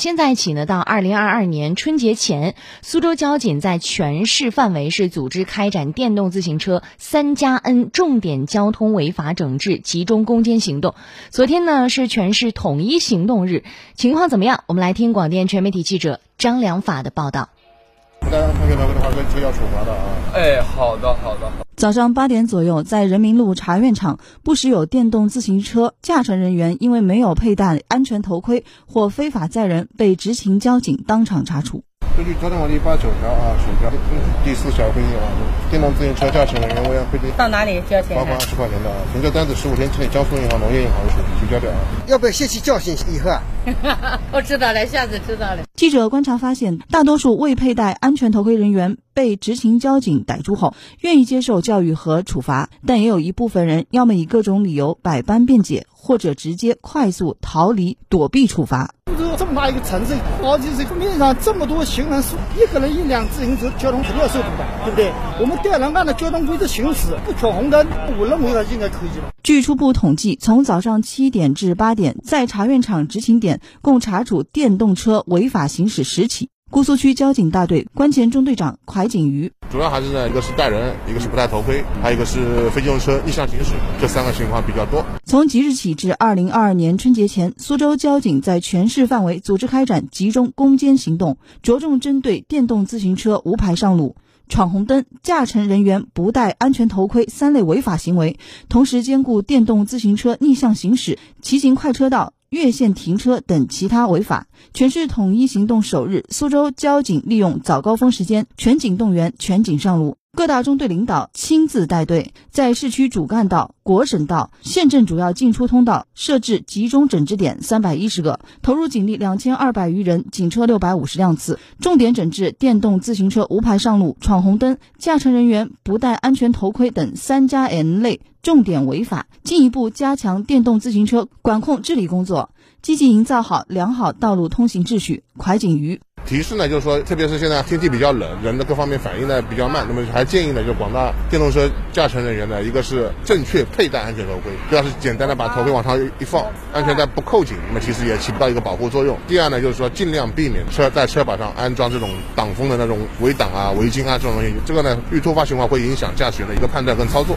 现在起呢，到二零二二年春节前，苏州交警在全市范围是组织开展电动自行车三加 N 重点交通违法整治集中攻坚行动。昨天呢是全市统一行动日，情况怎么样？我们来听广电全媒体记者张良法的报道。不带安全头盔的话，这要处罚的啊！哎，好的，好的。早上八点左右，在人民路茶院场，不时有电动自行车驾乘人员因为没有佩戴安全头盔或非法载人，被执勤交警当场查处。根据交通法第八九条啊，选条第四小规定啊，电动自行车驾驶人员违规定到哪里交钱？罚款二十块钱的啊，停车单子十五天之内，江苏银行、农业银行提交掉啊。要不要吸取教训以后啊？我知道了，下次知道了。记者观察发现，大多数未佩戴安全头盔人员被执勤交警逮住后，愿意接受教育和处罚，但也有一部分人要么以各种理由百般辩解，或者直接快速逃离躲避处罚。这么大一个城市，好几十面上这么多行人，一个人一辆自行车，交通肯定要受阻的，对不对？我们调人按照交通规则行驶，不闯红灯，我认为呢应该可以了。据初步统计，从早上七点至八点，在茶院场执勤点共查处电动车违法行驶十起。姑苏区交警大队关前中队长蒯景瑜，主要还是呢，一个是带人，一个是不戴头盔，还有一个是非机动车逆向行驶，这三个情况比较多。从即日起至二零二二年春节前，苏州交警在全市范围组织开展集中攻坚行动，着重针对电动自行车无牌上路、闯红灯、驾乘人员不戴安全头盔三类违法行为，同时兼顾电动自行车逆向行驶、骑行快车道。越线停车等其他违法，全市统一行动首日，苏州交警利用早高峰时间全警动员、全警上路，各大中队领导亲自带队，在市区主干道、国省道、县镇主要进出通道设置集中整治点三百一十个，投入警力两千二百余人，警车六百五十辆次，重点整治电动自行车无牌上路、闯红灯、驾乘人员不戴安全头盔等三加 N 类。重点违法，进一步加强电动自行车管控治理工作，积极营造好良好道路通行秩序。蒯景瑜提示呢，就是说，特别是现在天气比较冷，人的各方面反应呢比较慢，那么还建议呢，就广大电动车驾乘人员呢，一个是正确佩戴安全头盔，不要是简单的把头盔往上一放，安全带不扣紧，那么其实也起不到一个保护作用。第二呢，就是说尽量避免车在车把上安装这种挡风的那种围挡啊、围巾啊这种东西，这个呢遇突发情况会影响驾驶员的一个判断跟操作。